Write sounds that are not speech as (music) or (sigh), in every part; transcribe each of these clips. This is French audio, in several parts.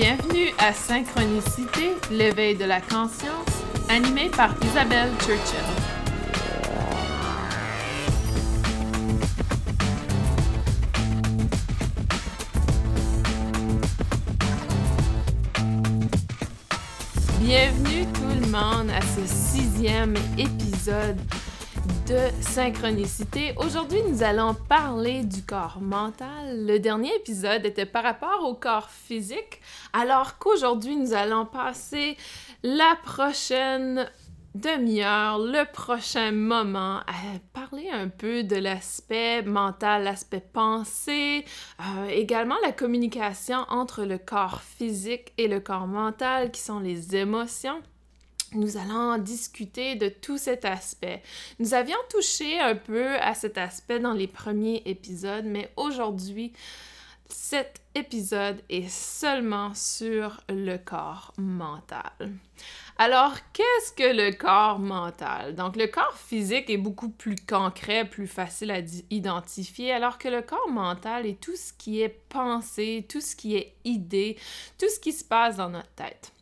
Bienvenue à Synchronicité, l'éveil de la conscience, animé par Isabelle Churchill. Bienvenue tout le monde à ce sixième épisode de synchronicité. Aujourd'hui, nous allons parler du corps mental. Le dernier épisode était par rapport au corps physique, alors qu'aujourd'hui, nous allons passer la prochaine demi-heure, le prochain moment à parler un peu de l'aspect mental, l'aspect pensée, euh, également la communication entre le corps physique et le corps mental qui sont les émotions nous allons discuter de tout cet aspect. Nous avions touché un peu à cet aspect dans les premiers épisodes, mais aujourd'hui, cet épisode est seulement sur le corps mental. Alors, qu'est-ce que le corps mental? Donc, le corps physique est beaucoup plus concret, plus facile à identifier, alors que le corps mental est tout ce qui est pensée, tout ce qui est idée, tout ce qui se passe dans notre tête.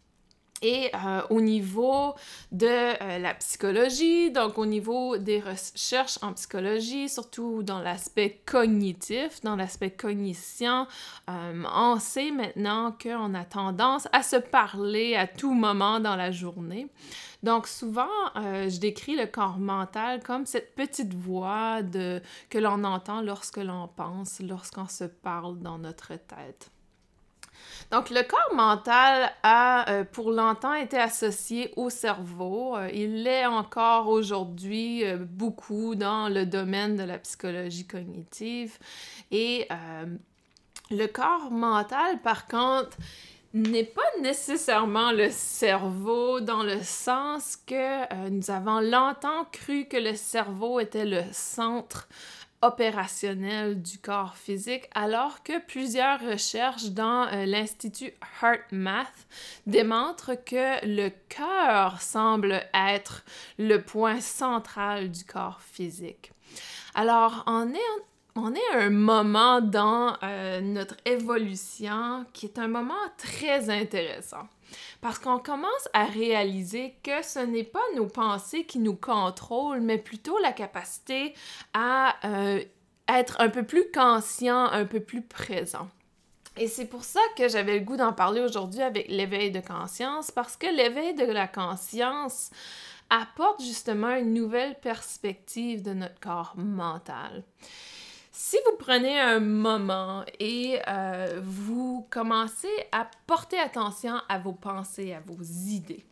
Et euh, au niveau de euh, la psychologie, donc au niveau des recherches en psychologie, surtout dans l'aspect cognitif, dans l'aspect cognition, euh, on sait maintenant qu'on a tendance à se parler à tout moment dans la journée. Donc souvent, je décris le corps mental comme cette petite voix de, que l'on entend lorsque l'on pense, lorsqu'on se parle dans notre tête. Donc, le corps mental a euh, pour longtemps été associé au cerveau. Euh, il l'est encore aujourd'hui euh, beaucoup dans le domaine de la psychologie cognitive. Et le corps mental, par contre, n'est pas nécessairement le cerveau dans le sens que nous avons longtemps cru que le cerveau était le centre opérationnel du corps physique, alors que plusieurs recherches dans euh, l'Institut HeartMath démontrent que le cœur semble être le point central du corps physique. Alors, on est, à un moment dans euh, notre évolution qui est un moment très intéressant. Parce qu'on commence à réaliser que ce n'est pas nos pensées qui nous contrôlent, mais plutôt la capacité à euh, être un peu plus conscient, un peu plus présent. Et c'est pour ça que j'avais le goût d'en parler aujourd'hui avec l'éveil de conscience, parce que l'éveil de la conscience apporte justement une nouvelle perspective de notre corps mental. Si vous prenez un moment et euh, vous commencez à porter attention à vos pensées, à vos idées,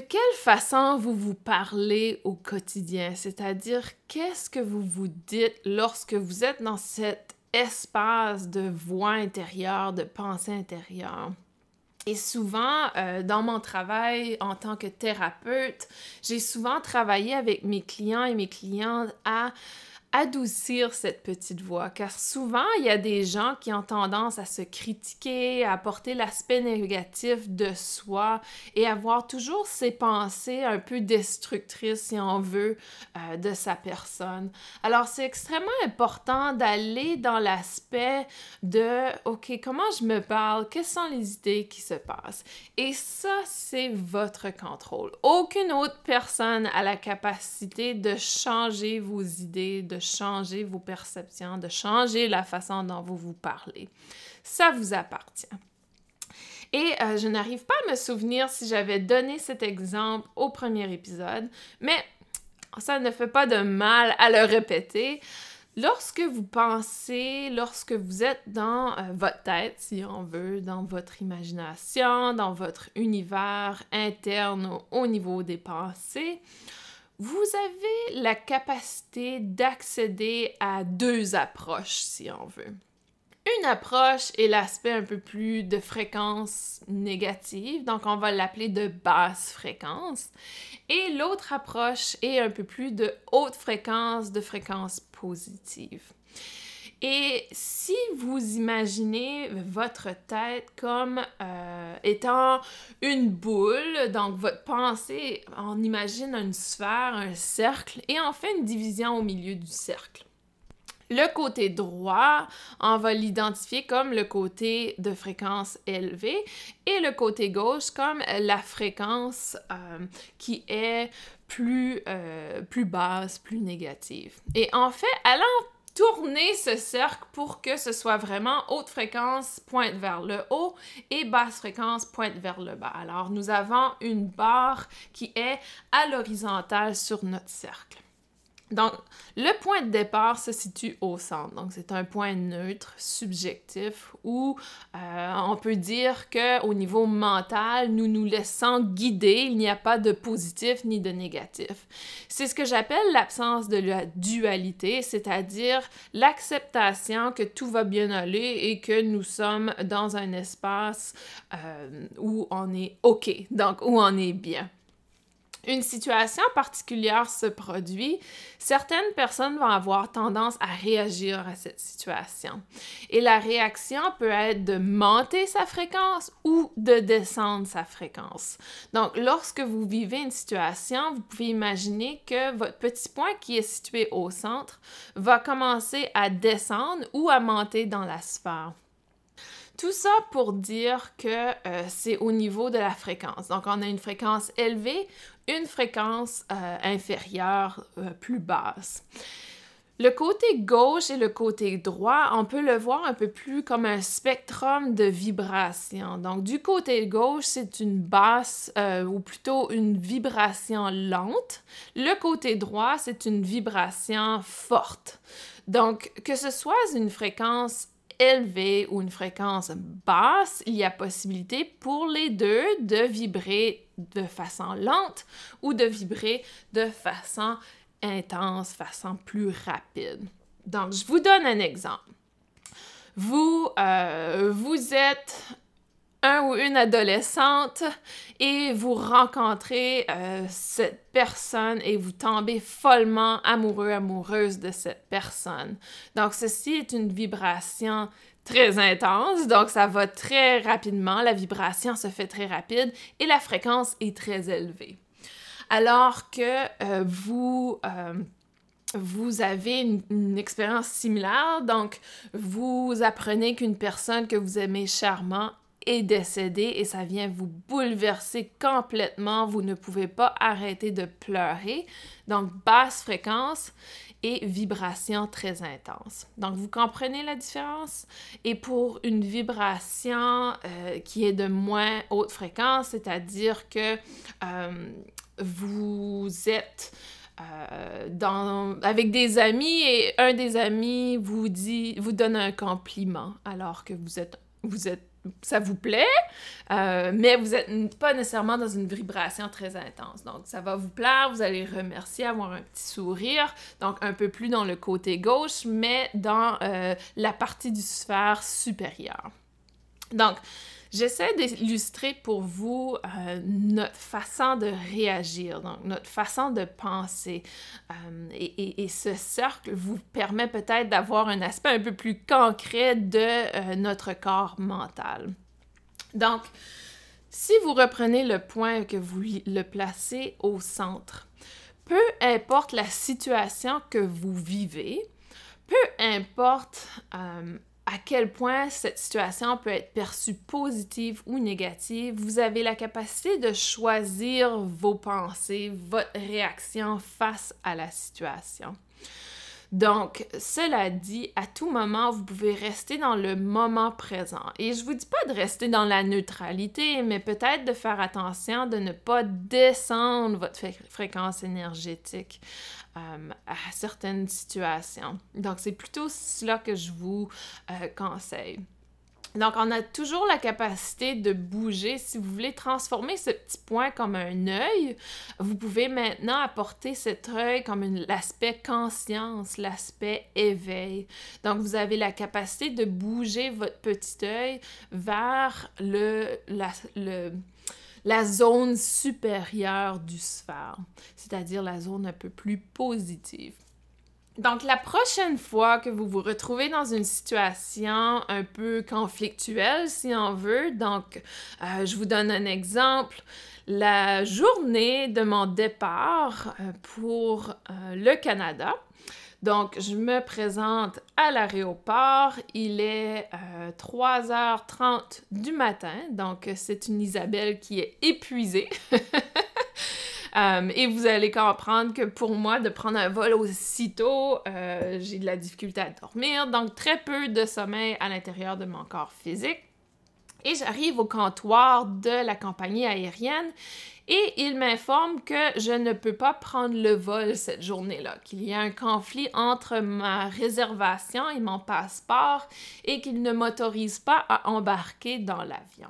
de quelle façon vous vous parlez au quotidien? C'est-à-dire, qu'est-ce que vous vous dites lorsque vous êtes dans cet espace de voix intérieure, de pensée intérieure? Et souvent, euh, dans mon travail en tant que thérapeute, j'ai souvent travaillé avec mes clients et mes clientes à adoucir cette petite voix, car souvent, il y a des gens qui ont tendance à se critiquer, à porter l'aspect négatif de soi et avoir toujours ces pensées un peu destructrices, si on veut, euh, de sa personne. Alors, c'est extrêmement important d'aller dans l'aspect de, OK, comment je me parle? Quelles sont les idées qui se passent? Et ça, c'est votre contrôle. Aucune autre personne a la capacité de changer vos idées, de changer vos perceptions, de changer la façon dont vous vous parlez. Ça vous appartient. Et euh, je n'arrive pas à me souvenir si j'avais donné cet exemple au premier épisode, mais ça ne fait pas de mal à le répéter. Lorsque vous pensez, lorsque vous êtes dans euh, votre tête, si on veut, dans votre imagination, dans votre univers interne au niveau des pensées, vous avez la capacité d'accéder à deux approches, si on veut. Une approche est l'aspect un peu plus de fréquence négative, donc on va l'appeler de basse fréquence. Et l'autre approche est un peu plus de haute fréquence, de fréquence positive. Et si vous imaginez votre tête comme euh, étant une boule, donc votre pensée, on imagine une sphère, un cercle, et on fait une division au milieu du cercle. Le côté droit, on va l'identifier comme le côté de fréquence élevée et le côté gauche comme la fréquence euh, qui est plus, euh, plus basse, plus négative. Et en fait, allant tourner ce cercle pour que ce soit vraiment haute fréquence pointe vers le haut et basse fréquence pointe vers le bas. Alors nous avons une barre qui est à l'horizontale sur notre cercle. Donc, le point de départ se situe au centre. Donc, c'est un point neutre, subjectif, où euh, on peut dire qu'au niveau mental, nous nous laissons guider. Il n'y a pas de positif ni de négatif. C'est ce que j'appelle l'absence de la dualité, c'est-à-dire l'acceptation que tout va bien aller et que nous sommes dans un espace euh, où on est OK, donc où on est bien une situation particulière se produit, certaines personnes vont avoir tendance à réagir à cette situation. Et la réaction peut être de monter sa fréquence ou de descendre sa fréquence. Donc, lorsque vous vivez une situation, vous pouvez imaginer que votre petit point qui est situé au centre va commencer à descendre ou à monter dans la sphère. Tout ça pour dire que euh, c'est au niveau de la fréquence. Donc, on a une fréquence élevée, une fréquence euh, inférieure euh, plus basse. Le côté gauche et le côté droit, on peut le voir un peu plus comme un spectrum de vibration. Donc, du côté gauche, c'est une basse ou plutôt une vibration lente. Le côté droit, c'est une vibration forte. Donc, que ce soit une fréquence élevée ou une fréquence basse, il y a possibilité pour les deux de vibrer de façon lente ou de vibrer de façon intense, façon plus rapide. Donc, je vous donne un exemple. Vous, euh, vous êtes ou une adolescente et vous rencontrez euh, cette personne et vous tombez follement amoureux, amoureuse de cette personne. Donc, ceci est une vibration très intense, donc ça va très rapidement, la vibration se fait très rapide et la fréquence est très élevée. Alors que euh, vous... Euh, vous avez une, une, expérience similaire, donc vous apprenez qu'une personne que vous aimez charmant est décédé et ça vient vous bouleverser complètement. Vous ne pouvez pas arrêter de pleurer. Donc, basse fréquence et vibration très intense. Donc, vous comprenez la différence? Et pour une vibration euh, qui est de moins haute fréquence, c'est-à-dire que euh, vous êtes euh, dans, avec des amis et un des amis vous dit, vous donne un compliment alors que vous êtes, vous êtes ça vous plaît, euh, mais vous n'êtes pas nécessairement dans une vibration très intense. Donc, ça va vous plaire, vous allez remercier, avoir un petit sourire, donc un peu plus dans le côté gauche, mais dans euh, la partie du sphère supérieure. Donc, J'essaie d'illustrer pour vous euh, notre façon de réagir, donc notre façon de penser. Euh, et, ce cercle vous permet peut-être d'avoir un aspect un peu plus concret de euh, notre corps mental. Donc, si vous reprenez le point que vous le placez au centre, peu importe la situation que vous vivez, peu importe à quel point cette situation peut être perçue positive ou négative, vous avez la capacité de choisir vos pensées, votre réaction face à la situation. Donc, cela dit, à tout moment, vous pouvez rester dans le moment présent. Et je vous dis pas de rester dans la neutralité, mais peut-être de faire attention de ne pas descendre votre fréquence énergétique. Euh, à certaines situations. Donc, c'est plutôt cela que je vous euh, conseille. Donc, on a toujours la capacité de bouger. Si vous voulez transformer ce petit point comme un œil, vous pouvez maintenant apporter cet œil comme l'aspect conscience, l'aspect éveil. Donc, vous avez la capacité de bouger votre petit œil vers le, le la zone supérieure du sphère, c'est-à-dire la zone un peu plus positive. Donc, la prochaine fois que vous vous retrouvez dans une situation un peu conflictuelle, si on veut, donc, euh, je vous donne un exemple. La journée de mon départ euh, pour euh, le Canada, Donc, je me présente à l'aéroport. Il est 3h30 euh, du matin. Donc, c'est une Isabelle qui est épuisée. (laughs) Euh, et vous allez comprendre que pour moi, de prendre un vol aussitôt, euh, j'ai de la difficulté à dormir, donc très peu de sommeil à l'intérieur de mon corps physique. Et j'arrive au comptoir de la compagnie aérienne et il m'informe que je ne peux pas prendre le vol cette journée-là, qu'il y a un conflit entre ma réservation et mon passeport et qu'il ne m'autorise pas à embarquer dans l'avion.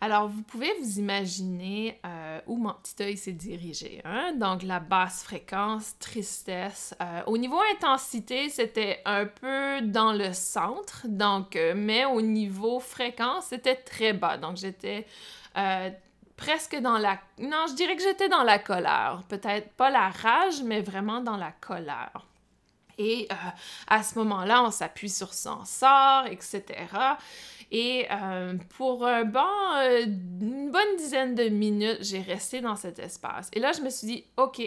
Alors, vous pouvez vous imaginer euh, où mon petit œil s'est dirigé. Hein? Donc, la basse fréquence, tristesse. Euh, au niveau intensité, c'était un peu dans le centre, donc, euh, mais au niveau fréquence, c'était très bas. Donc, j'étais presque dans la... Non, je dirais que j'étais dans la colère. Peut-être pas la rage, mais vraiment dans la colère. Et à ce moment-là, on s'appuie sur son sort, etc. Et euh, pour euh, une bonne dizaine de minutes, j'ai resté dans cet espace. Et là, je me suis dit, OK,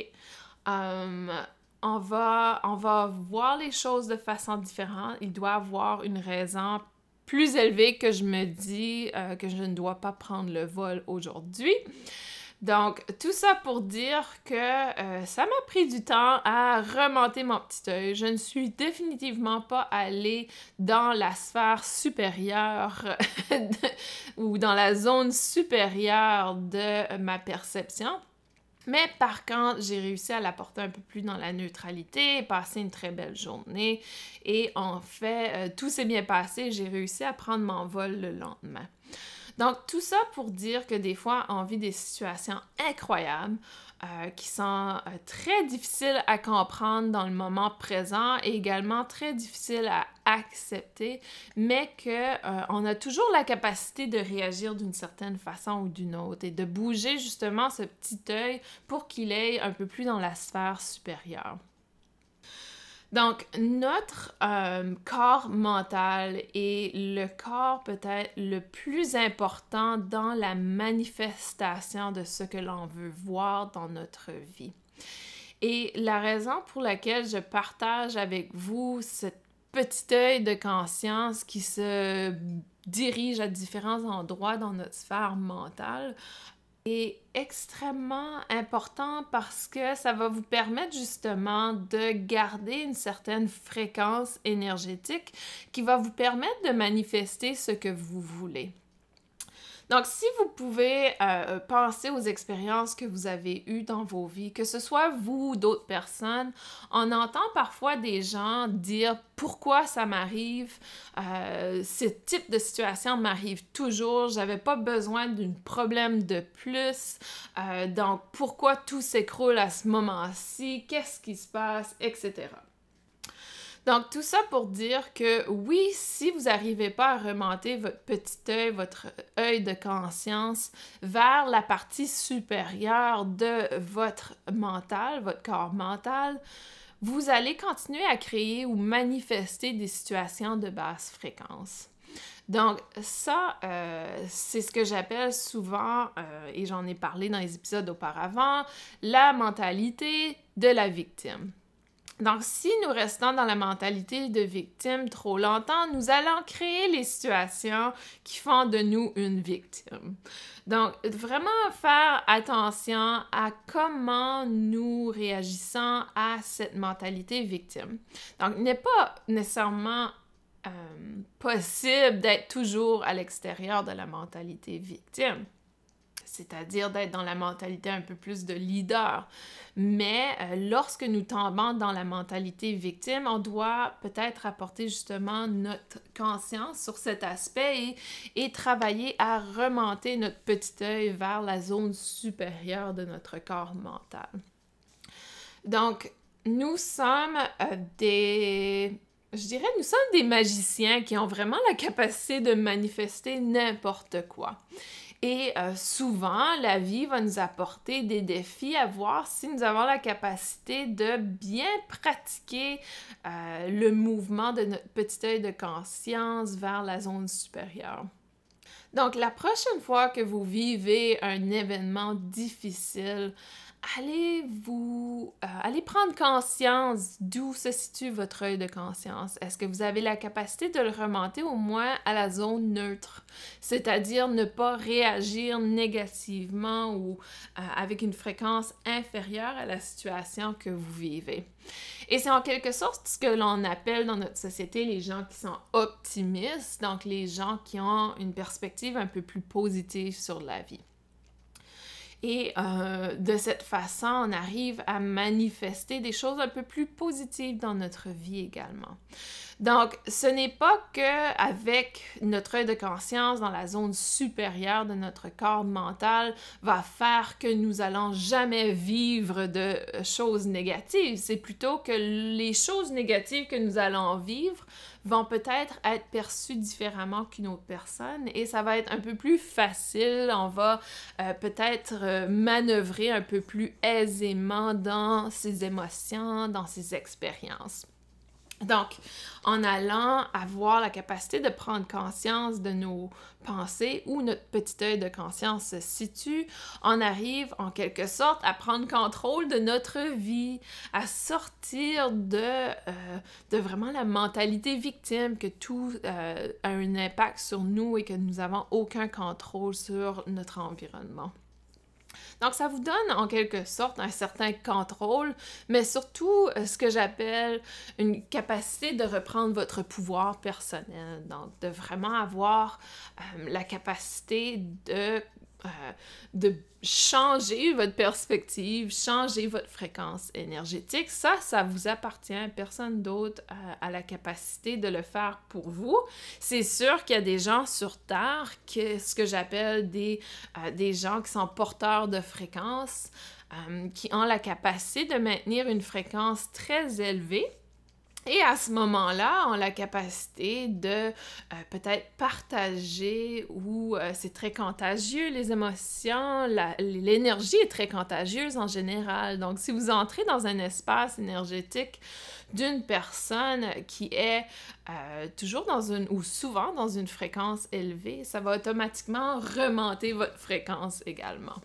euh, on, va, on va voir les choses de façon différente. Il doit avoir une raison plus élevée que je me dis que je ne dois pas prendre le vol aujourd'hui. Donc, tout ça pour dire que euh, ça m'a pris du temps à remonter mon petit œil. Je ne suis définitivement pas allée dans la sphère supérieure (laughs) ou dans la zone supérieure de ma perception. Mais par contre, j'ai réussi à l'apporter un peu plus dans la neutralité, passer une très belle journée et en fait, euh, tout s'est bien passé. J'ai réussi à prendre mon vol le lendemain. Donc, tout ça pour dire que des fois, on vit des situations incroyables euh, qui sont euh, très difficiles à comprendre dans le moment présent et également très difficiles à accepter, mais qu'on euh, on a toujours la capacité de réagir d'une certaine façon ou d'une autre et de bouger justement ce petit œil pour qu'il aille un peu plus dans la sphère supérieure. Donc, notre euh, corps mental est le corps peut-être le plus important dans la manifestation de ce que l'on veut voir dans notre vie. Et la raison pour laquelle je partage avec vous ce petit œil de conscience qui se dirige à différents endroits dans notre sphère mentale est extrêmement important parce que ça va vous permettre justement de garder une certaine fréquence énergétique qui va vous permettre de manifester ce que vous voulez. Donc, si vous pouvez euh, penser aux expériences que vous avez eues dans vos vies, que ce soit vous ou d'autres personnes, on entend parfois des gens dire pourquoi ça m'arrive, euh, ce type de situation m'arrive toujours, j'avais pas besoin d'un problème de plus, euh, donc pourquoi tout s'écroule à ce moment-ci, qu'est-ce qui se passe, etc. Donc, tout ça pour dire que oui, si vous n'arrivez pas à remonter votre petit œil, votre œil de conscience vers la partie supérieure de votre mental, votre corps mental, vous allez continuer à créer ou manifester des situations de basse fréquence. Donc ça, euh, c'est ce que j'appelle souvent, euh, et j'en ai parlé dans les épisodes auparavant, la mentalité de la victime. Donc, si nous restons dans la mentalité de victime trop longtemps, nous allons créer les situations qui font de nous une victime. Donc, vraiment faire attention à comment nous réagissons à cette mentalité victime. Donc, n'est pas nécessairement euh, possible d'être toujours à l'extérieur de la mentalité victime c'est-à-dire d'être dans la mentalité un peu plus de leader. Mais euh, lorsque nous tombons dans la mentalité victime, on doit peut-être apporter justement notre conscience sur cet aspect et, travailler à remonter notre petit œil vers la zone supérieure de notre corps mental. Donc, nous sommes euh, des je dirais, nous sommes des magiciens qui ont vraiment la capacité de manifester n'importe quoi. Et euh, souvent, la vie va nous apporter des défis à voir si nous avons la capacité de bien pratiquer euh, le mouvement de notre petit œil de conscience vers la zone supérieure. Donc, la prochaine fois que vous vivez un événement difficile, allez vous euh, allez prendre conscience d'où se situe votre œil de conscience. Est-ce que vous avez la capacité de le remonter au moins à la zone neutre, c'est-à-dire ne pas réagir négativement ou euh, avec une fréquence inférieure à la situation que vous vivez? Et c'est en quelque sorte ce que l'on appelle dans notre société les gens qui sont optimistes, donc les gens qui ont une perspective un peu plus positive sur la vie. Et euh, de cette façon, on arrive à manifester des choses un peu plus positives dans notre vie également. Donc, ce n'est pas que avec notre œil de conscience dans la zone supérieure de notre corps mental va faire que nous allons jamais vivre de choses négatives. C'est plutôt que les choses négatives que nous allons vivre vont peut-être être perçus différemment qu'une autre personne et ça va être un peu plus facile. On va euh, peut-être euh, manœuvrer un peu plus aisément dans ses émotions, dans ses expériences. Donc, en allant avoir la capacité de prendre conscience de nos pensées, où notre petit œil de conscience se situe, on arrive en quelque sorte à prendre contrôle de notre vie, à sortir de, euh, vraiment la mentalité victime, que tout euh, a un impact sur nous et que nous n'avons aucun contrôle sur notre environnement. Donc, ça vous donne en quelque sorte un certain contrôle, mais surtout euh, ce que j'appelle une capacité de reprendre votre pouvoir personnel. Donc, de vraiment avoir euh, la capacité de euh, de changer votre perspective, changer votre fréquence énergétique. Ça, ça vous appartient. Personne d'autre a, la capacité de le faire pour vous. C'est sûr qu'il y a des gens sur Terre, que, ce que j'appelle des, euh, des gens qui sont porteurs de fréquences, euh, qui ont la capacité de maintenir une fréquence très élevée et à ce moment-là, on a la capacité de euh, peut-être partager ou euh, c'est très contagieux, les émotions, l'énergie est très contagieuse en général. Donc, si vous entrez dans un espace énergétique d'une personne qui est euh, toujours dans une, ou souvent dans une fréquence élevée, ça va automatiquement remonter votre fréquence également.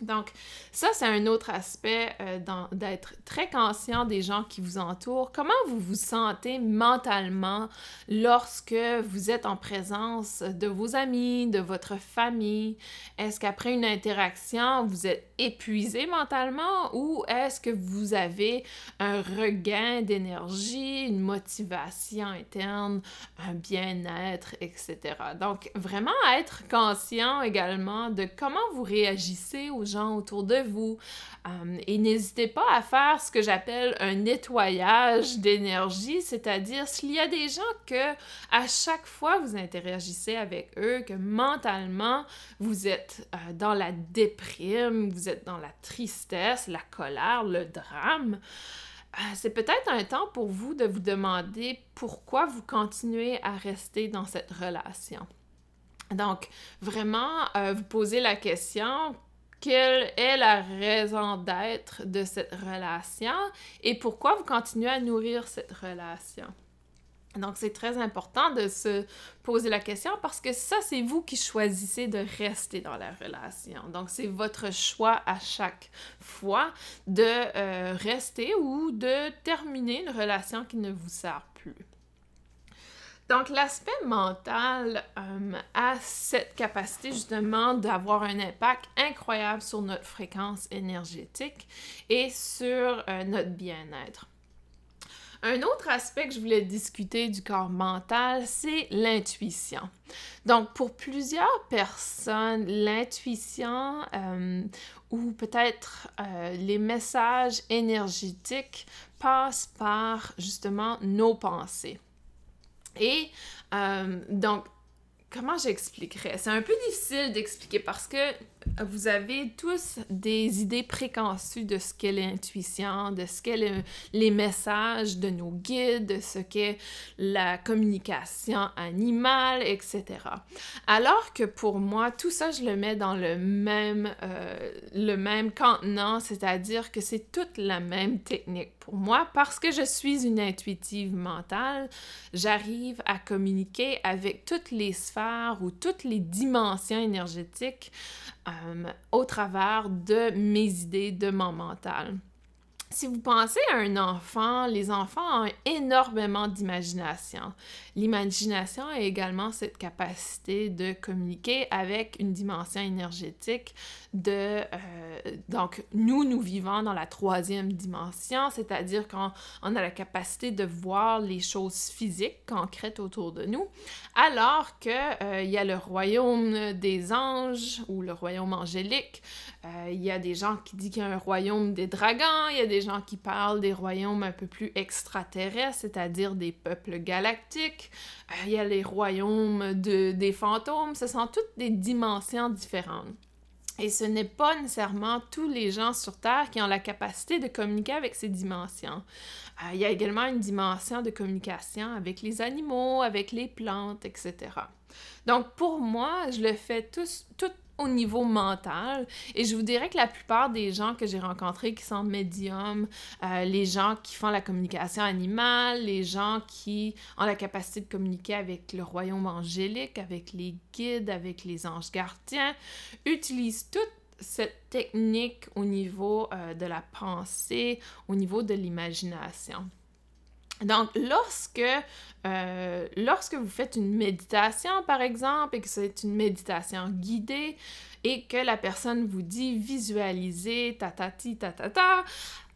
Donc, ça, c'est un autre aspect euh, d'être très conscient des gens qui vous entourent. Comment vous vous sentez mentalement lorsque vous êtes en présence de vos amis, de votre famille? Est-ce qu'après une interaction, vous êtes épuisé mentalement ou est-ce que vous avez un regain d'énergie, une motivation interne, un bien-être, etc. Donc, vraiment être conscient également de comment vous réagissez aux gens autour de vous. Euh, et n'hésitez pas à faire ce que j'appelle un nettoyage d'énergie, c'est-à-dire s'il y a des gens que à chaque fois vous interagissez avec eux, que mentalement vous êtes euh, dans la déprime, vous êtes dans la tristesse, la colère, le drame, euh, c'est peut-être un temps pour vous de vous demander pourquoi vous continuez à rester dans cette relation. Donc, vraiment, vous posez la question, quelle est la raison d'être de cette relation et pourquoi vous continuez à nourrir cette relation? Donc, c'est très important de se poser la question parce que ça, c'est vous qui choisissez de rester dans la relation. Donc, c'est votre choix à chaque fois de euh, rester ou de terminer une relation qui ne vous sert plus. Donc, l'aspect mental euh, a cette capacité justement d'avoir un impact incroyable sur notre fréquence énergétique et sur euh, notre bien-être. Un autre aspect que je voulais discuter du corps mental, c'est l'intuition. Donc, pour plusieurs personnes, l'intuition euh, ou peut-être les messages énergétiques passent par justement nos pensées. Et euh, donc, comment j'expliquerais? C'est un peu difficile d'expliquer parce que vous avez tous des idées préconçues de ce qu'est l'intuition, de ce qu'est les messages de nos guides, de ce qu'est la communication animale, etc. Alors que pour moi, tout ça, je le mets dans le même, euh, le même contenant, c'est-à-dire que c'est toute la même technique pour moi parce que je suis une intuitive mentale. J'arrive à communiquer avec toutes les sphères ou toutes les dimensions énergétiques euh, au travers de mes idées, de mon mental si vous pensez à un enfant, les enfants ont énormément d'imagination. L'imagination a également cette capacité de communiquer avec une dimension énergétique de... Euh, donc, nous, nous vivons dans la troisième dimension, c'est-à-dire qu'on on a la capacité de voir les choses physiques, concrètes autour de nous, alors qu'il euh, y a le royaume des anges ou le royaume angélique. Euh, il y a des gens qui disent qu'il y a un royaume des dragons, il y a des gens qui parlent des royaumes un peu plus extraterrestres, c'est-à-dire des peuples galactiques. Euh, il y a les royaumes de, des fantômes. Ce sont toutes des dimensions différentes. Et ce n'est pas nécessairement tous les gens sur Terre qui ont la capacité de communiquer avec ces dimensions. Euh, il y a également une dimension de communication avec les animaux, avec les plantes, etc. Donc pour moi, je le fais tous, tout au niveau mental. Et je vous dirais que la plupart des gens que j'ai rencontrés qui sont médiums, euh, les gens qui font la communication animale, les gens qui ont la capacité de communiquer avec le royaume angélique, avec les guides, avec les anges gardiens, utilisent toute cette technique au niveau euh, de la pensée, au niveau de l'imagination. Donc, lorsque, euh, lorsque vous faites une méditation, par exemple, et que c'est une méditation guidée, et que la personne vous dit visualiser, ta ta ta ta ta,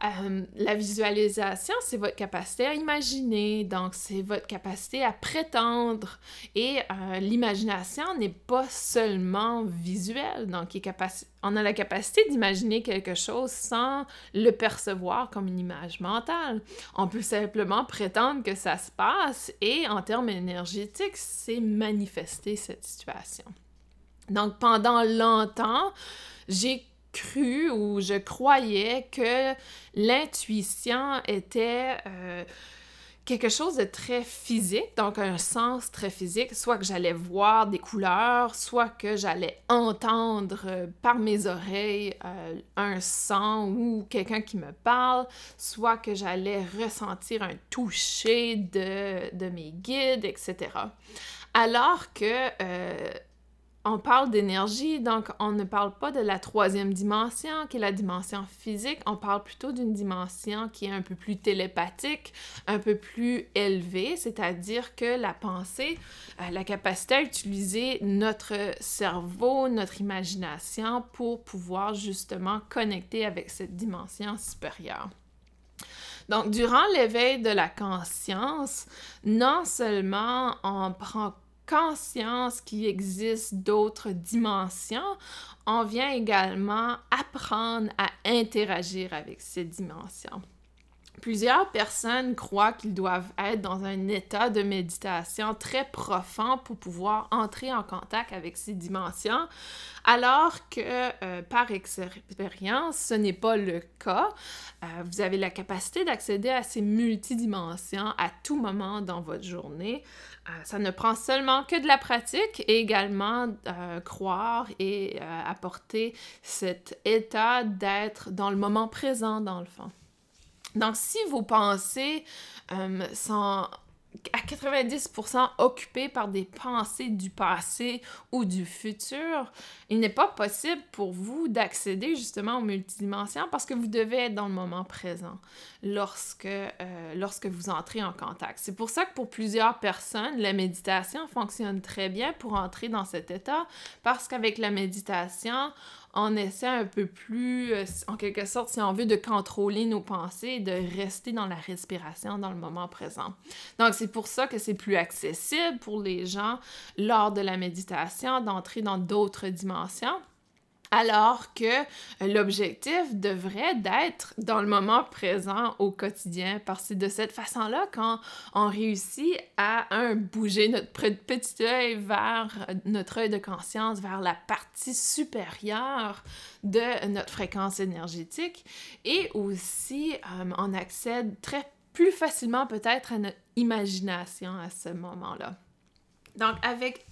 euh, la visualisation, c'est votre capacité à imaginer, donc c'est votre capacité à prétendre. Et euh, l'imagination n'est pas seulement visuelle, donc on a la capacité d'imaginer quelque chose sans le percevoir comme une image mentale. On peut simplement prétendre que ça se passe et en termes énergétiques, c'est manifester cette situation. Donc pendant longtemps, j'ai cru ou je croyais que l'intuition était euh, quelque chose de très physique, donc un sens très physique, soit que j'allais voir des couleurs, soit que j'allais entendre euh, par mes oreilles euh, un son ou quelqu'un qui me parle, soit que j'allais ressentir un toucher de, de mes guides, etc. Alors que on parle d'énergie, donc on ne parle pas de la troisième dimension, qui est la dimension physique, on parle plutôt d'une dimension qui est un peu plus télépathique, un peu plus élevée, c'est-à-dire que la pensée, a la capacité à utiliser notre cerveau, notre imagination pour pouvoir justement connecter avec cette dimension supérieure. Donc, durant l'éveil de la conscience, non seulement on prend conscience qu'il existe d'autres dimensions, on vient également apprendre à interagir avec ces dimensions. Plusieurs personnes croient qu'ils doivent être dans un état de méditation très profond pour pouvoir entrer en contact avec ces dimensions, alors que euh, par expérience, ce n'est pas le cas. Euh, vous avez la capacité d'accéder à ces multidimensions à tout moment dans votre journée. Euh, ça ne prend seulement que de la pratique et également croire et apporter cet état d'être dans le moment présent dans le fond. Donc, si vos pensées euh, sont à 90% occupées par des pensées du passé ou du futur, il n'est pas possible pour vous d'accéder justement aux multidimensions parce que vous devez être dans le moment présent lorsque, euh, lorsque vous entrez en contact. C'est pour ça que pour plusieurs personnes, la méditation fonctionne très bien pour entrer dans cet état parce qu'avec la méditation, on essaie un peu plus, euh, en quelque sorte, si on veut, de contrôler nos pensées et de rester dans la respiration dans le moment présent. Donc, c'est pour ça que c'est plus accessible pour les gens lors de la méditation d'entrer dans d'autres dimensions alors que l'objectif devrait d'être dans le moment présent au quotidien, parce que de cette façon-là, quand on réussit à, un, bouger notre petit œil vers notre œil de conscience, vers la partie supérieure de notre fréquence énergétique, et aussi euh, on accède très plus facilement peut-être à notre imagination à ce moment-là. Donc, avec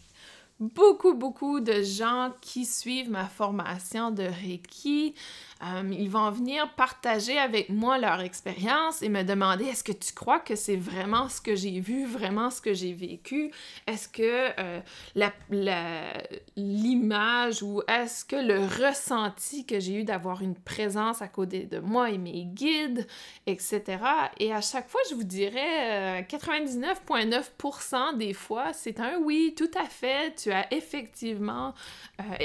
beaucoup, beaucoup de gens qui suivent ma formation de Reiki Euh, ils vont venir partager avec moi leur expérience et me demander est-ce que tu crois que c'est vraiment ce que j'ai vu, vraiment ce que j'ai vécu? Est-ce que euh, l'image ou est-ce que le ressenti que j'ai eu d'avoir une présence à côté de moi et mes guides, etc. Et à chaque fois, je vous dirais 99,9% euh, des fois, c'est un oui, tout à fait, as effectivement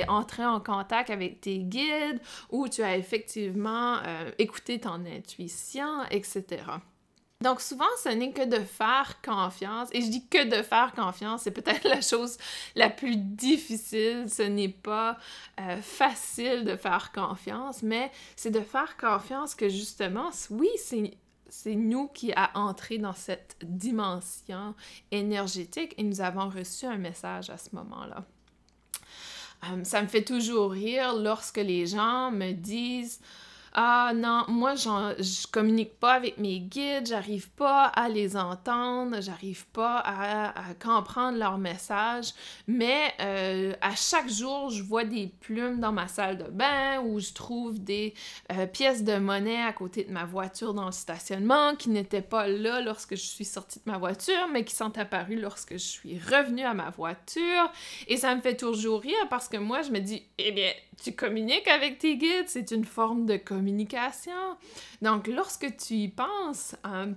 entré en contact avec tes guides ou tu as effectivement euh, écouté ton intuition, etc. Donc souvent, ce n'est que de faire confiance. Et je dis que de faire confiance, c'est peut-être (laughs) la chose la plus difficile. Ce n'est pas euh, facile de faire confiance, mais c'est de faire confiance que justement, oui, c'est c'est nous qui a entré dans cette dimension énergétique et nous avons reçu un message à ce moment-là. Euh, ça me fait toujours rire lorsque les gens me disent ah non, moi je communique pas avec mes guides, j'arrive pas à les entendre, j'arrive pas à, comprendre leur message, mais euh, à chaque jour je vois des plumes dans ma salle de bain ou je trouve des euh, pièces de monnaie à côté de ma voiture dans le stationnement qui n'étaient pas là lorsque je suis sortie de ma voiture, mais qui sont apparues lorsque je suis revenue à ma voiture. Et ça me fait toujours rire parce que moi je me dis, eh bien, tu communiques avec tes guides, c'est une forme de communication. Donc, lorsque tu y penses, euh,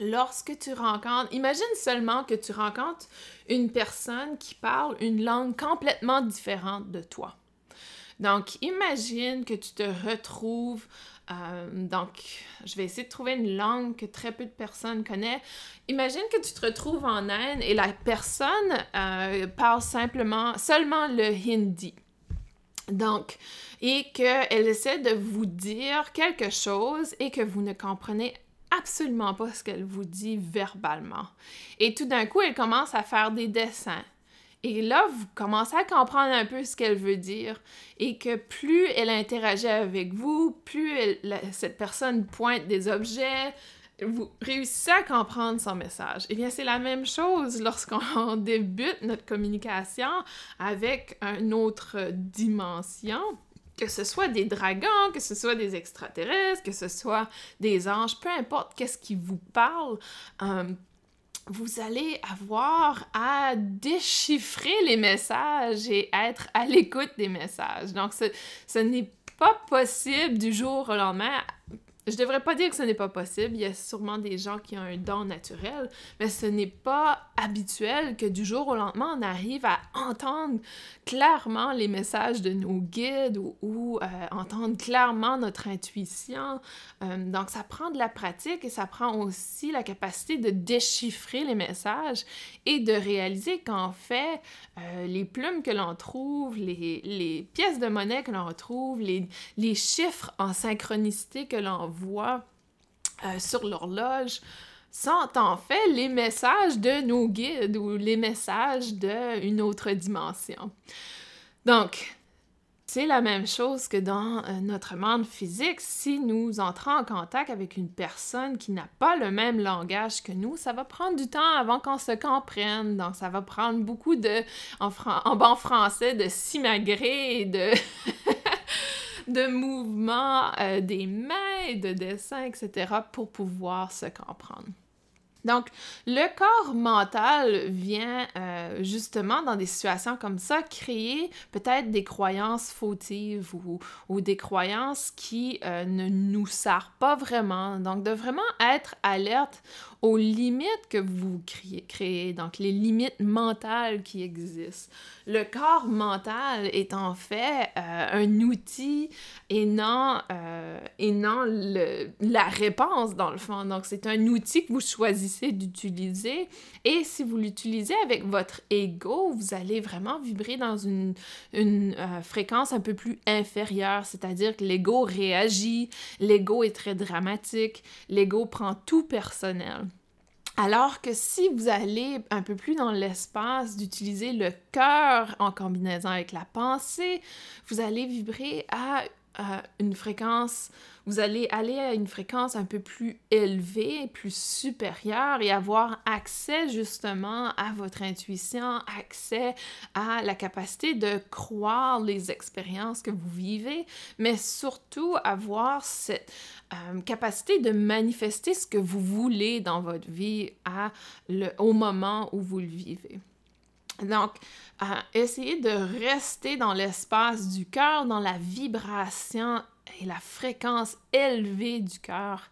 lorsque tu rencontres, imagine seulement que tu rencontres une personne qui parle une langue complètement différente de toi. Donc, imagine que tu te retrouves, euh, donc, je vais essayer de trouver une langue que très peu de personnes connaissent. Imagine que tu te retrouves en Inde et la personne euh, parle simplement, seulement le hindi. Donc, et qu'elle essaie de vous dire quelque chose et que vous ne comprenez absolument pas ce qu'elle vous dit verbalement. Et tout d'un coup, elle commence à faire des dessins. Et là, vous commencez à comprendre un peu ce qu'elle veut dire et que plus elle interagit avec vous, plus cette personne pointe des objets, vous réussissez à comprendre son message. Eh bien, c'est la même chose lorsqu'on (laughs) débute notre communication avec une autre dimension que ce soit des dragons, que ce soit des extraterrestres, que ce soit des anges, peu importe qu'est-ce qui vous parle, euh, vous allez avoir à déchiffrer les messages et être à l'écoute des messages. Donc, ce, ce n'est pas possible du jour au lendemain je devrais pas dire que ce n'est pas possible, il y a sûrement des gens qui ont un don naturel, mais ce n'est pas habituel que du jour au lendemain, on arrive à entendre clairement les messages de nos guides ou, euh, entendre clairement notre intuition. Euh, donc, ça prend de la pratique et ça prend aussi la capacité de déchiffrer les messages et de réaliser qu'en fait, euh, les plumes que l'on trouve, les, pièces de monnaie que l'on retrouve, les, chiffres en synchronicité que l'on voit sur l'horloge sont en fait les messages de nos guides ou les messages d'une autre dimension. Donc, c'est la même chose que dans euh, notre monde physique. Si nous entrons en contact avec une personne qui n'a pas le même langage que nous, ça va prendre du temps avant qu'on se comprenne. Donc, ça va prendre beaucoup de, en, en bon français, de simagrées de (laughs) de mouvements euh, des mains de dessins, etc., pour pouvoir se comprendre. Donc, le corps mental vient euh, justement dans des situations comme ça créer peut-être des croyances fautives ou, des croyances qui euh, ne nous servent pas vraiment. Donc, de vraiment être alerte aux limites que vous créez, donc les limites mentales qui existent. Le corps mental est en fait euh, un outil et non, et non le, la réponse dans le fond. Donc c'est un outil que vous choisissez d'utiliser et si vous l'utilisez avec votre ego, vous allez vraiment vibrer dans une, une euh, fréquence un peu plus inférieure, c'est-à-dire que l'ego réagit, l'ego est très dramatique, l'ego prend tout personnel. Alors que si vous allez un peu plus dans l'espace d'utiliser le cœur en combinaison avec la pensée, vous allez vibrer à une fréquence, vous allez aller à une fréquence un peu plus élevée, plus supérieure et avoir accès justement à votre intuition, accès à la capacité de croire les expériences que vous vivez, mais surtout avoir cette euh, capacité de manifester ce que vous voulez dans votre vie à le, au moment où vous le vivez. Donc, euh, essayez de rester dans l'espace du cœur, dans la vibration et la fréquence élevée du cœur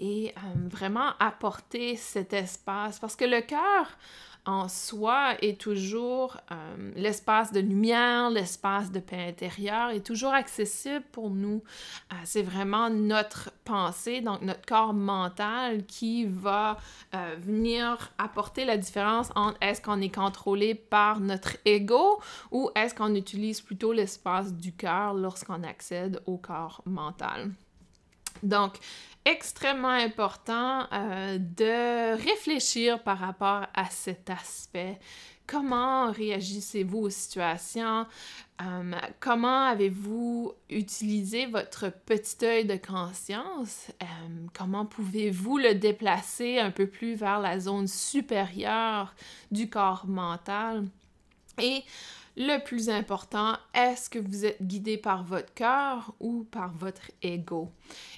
et euh, vraiment apporter cet espace. Parce que le cœur en soi est toujours euh, l'espace de lumière, l'espace de paix intérieure est toujours accessible pour nous. Euh, c'est vraiment notre pensée, donc notre corps mental qui va euh, venir apporter la différence entre est-ce qu'on est contrôlé par notre ego ou est-ce qu'on utilise plutôt l'espace du cœur lorsqu'on accède au corps mental. Donc, extrêmement important euh, de réfléchir par rapport à cet aspect. Comment réagissez-vous aux situations? Euh, comment avez-vous utilisé votre petit œil de conscience? Euh, comment pouvez-vous le déplacer un peu plus vers la zone supérieure du corps mental? Et le plus important, est-ce que vous êtes guidé par votre cœur ou par votre ego?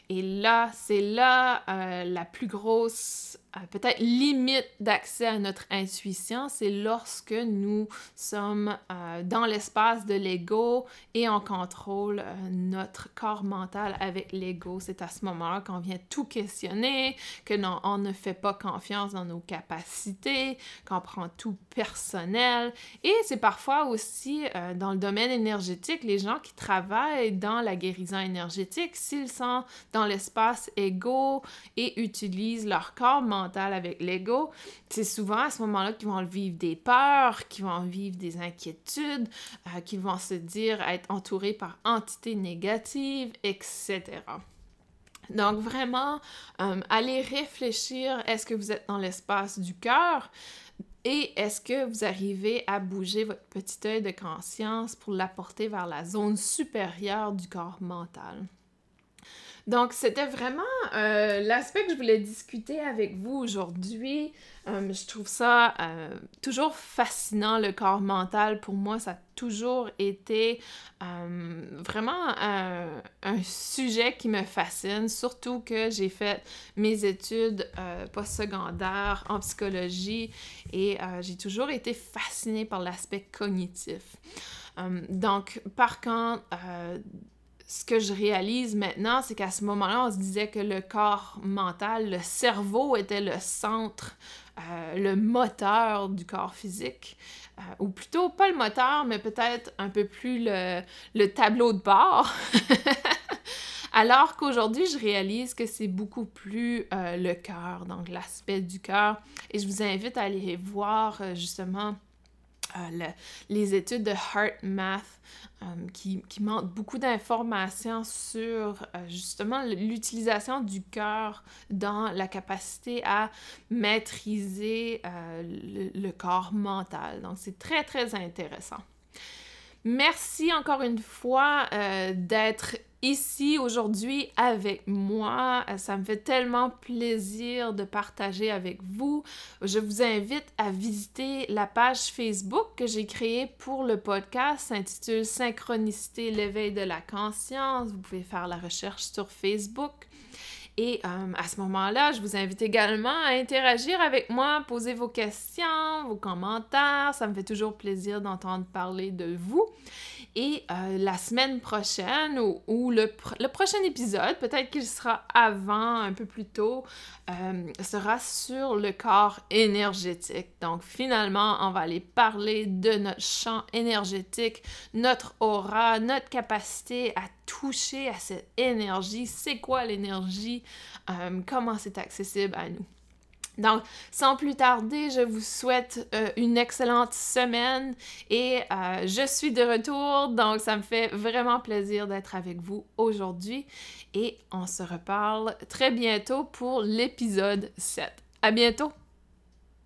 Et là, c'est là euh, la plus grosse peut-être limite d'accès à notre intuition, c'est lorsque nous sommes euh, dans l'espace de l'ego et on contrôle euh, notre corps mental avec l'ego. C'est à ce moment-là qu'on vient tout questionner, que non, on ne fait pas confiance dans nos capacités, qu'on prend tout personnel. Et c'est parfois aussi dans le domaine énergétique, les gens qui travaillent dans la guérison énergétique, s'ils sont dans l'espace ego et utilisent leur corps mental, avec l'ego, c'est souvent à ce moment-là qu'ils vont vivre des peurs, qu'ils vont vivre des inquiétudes, euh, qu'ils vont se dire être entourés par entités négatives, etc. Donc vraiment, euh, allez réfléchir, est-ce que vous êtes dans l'espace du cœur? Et est-ce que vous arrivez à bouger votre petit œil de conscience pour l'apporter vers la zone supérieure du corps mental? Donc, c'était vraiment euh, l'aspect que je voulais discuter avec vous aujourd'hui. Euh, je trouve ça euh, toujours fascinant, le corps mental. Pour moi, ça a toujours été vraiment un, sujet qui me fascine, surtout que j'ai fait mes études postsecondaires en psychologie et j'ai toujours été fascinée par l'aspect cognitif. donc, par contre, ce que je réalise maintenant, c'est qu'à ce moment-là, on se disait que le corps mental, le cerveau était le centre, euh, le moteur du corps physique. Euh, ou plutôt, pas le moteur, mais peut-être un peu plus le, tableau de bord. (laughs) Alors qu'aujourd'hui, je réalise que c'est beaucoup plus euh, le cœur, donc l'aspect du cœur. Et je vous invite à aller voir justement les études de Heart Math euh, qui, qui montrent beaucoup d'informations sur euh, justement l'utilisation du cœur dans la capacité à maîtriser euh, le, corps mental. Donc c'est très très intéressant. Merci encore une fois d'être ici aujourd'hui avec moi. Ça me fait tellement plaisir de partager avec vous. Je vous invite à visiter la page Facebook que j'ai créée pour le podcast, s'intitule Synchronicité, l'éveil de la conscience. Vous pouvez faire la recherche sur Facebook. Et euh, à ce moment-là, je vous invite également à interagir avec moi, poser vos questions, vos commentaires. Ça me fait toujours plaisir d'entendre parler de vous. Et euh, la semaine prochaine ou, le, prochain épisode, peut-être qu'il sera avant, un peu plus tôt, euh, sera sur le corps énergétique. Donc finalement, on va aller parler de notre champ énergétique, notre aura, notre capacité à toucher à cette énergie. C'est quoi l'énergie? Euh, comment c'est accessible à nous? Donc, sans plus tarder, je vous souhaite euh, une excellente semaine et euh, je suis de retour, donc ça me fait vraiment plaisir d'être avec vous aujourd'hui et on se reparle très bientôt pour l'épisode 7. À bientôt!